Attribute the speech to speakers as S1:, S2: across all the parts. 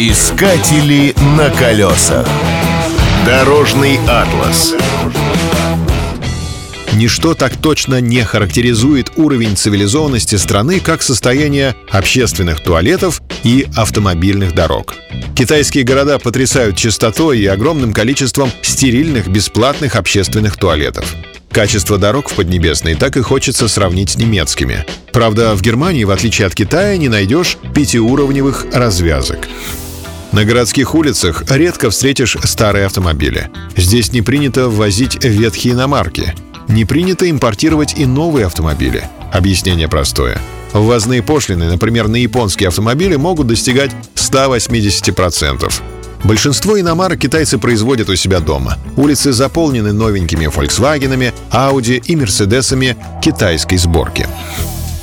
S1: Искатели на колесах. Дорожный атлас.
S2: Ничто так точно не характеризует уровень цивилизованности страны, как состояние общественных туалетов и автомобильных дорог. Китайские города потрясают чистотой и огромным количеством стерильных бесплатных общественных туалетов. Качество дорог в Поднебесной так и хочется сравнить с немецкими. Правда, в Германии, в отличие от Китая, не найдешь пятиуровневых развязок. На городских улицах редко встретишь старые автомобили. Здесь не принято ввозить ветхие иномарки. Не принято импортировать и новые автомобили. Объяснение простое. Ввозные пошлины, например, на японские автомобили могут достигать 180%. Большинство иномарок китайцы производят у себя дома. Улицы заполнены новенькими Volkswagen, Audi и Мерседесами китайской сборки.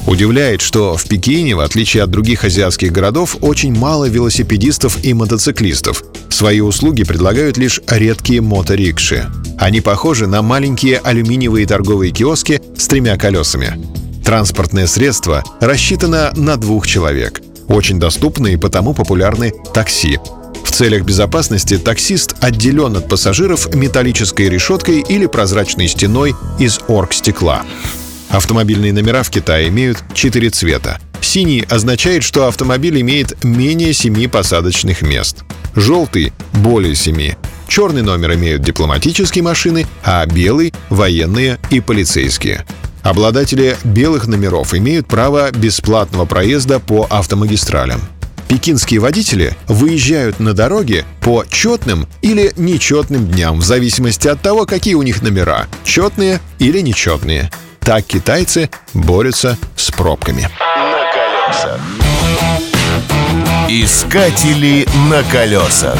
S2: Удивляет, что в Пекине, в отличие от других азиатских городов, очень мало велосипедистов и мотоциклистов. Свои услуги предлагают лишь редкие моторикши. Они похожи на маленькие алюминиевые торговые киоски с тремя колесами. Транспортное средство рассчитано на двух человек. Очень доступны и потому популярны такси. В целях безопасности таксист отделен от пассажиров металлической решеткой или прозрачной стеной из оргстекла. Автомобильные номера в Китае имеют четыре цвета. Синий означает, что автомобиль имеет менее семи посадочных мест. Желтый — более семи. Черный номер имеют дипломатические машины, а белый — военные и полицейские. Обладатели белых номеров имеют право бесплатного проезда по автомагистралям. Пекинские водители выезжают на дороге по четным или нечетным дням, в зависимости от того, какие у них номера – четные или нечетные. Так китайцы борются с пробками.
S1: На колесах. Искатели на колесах.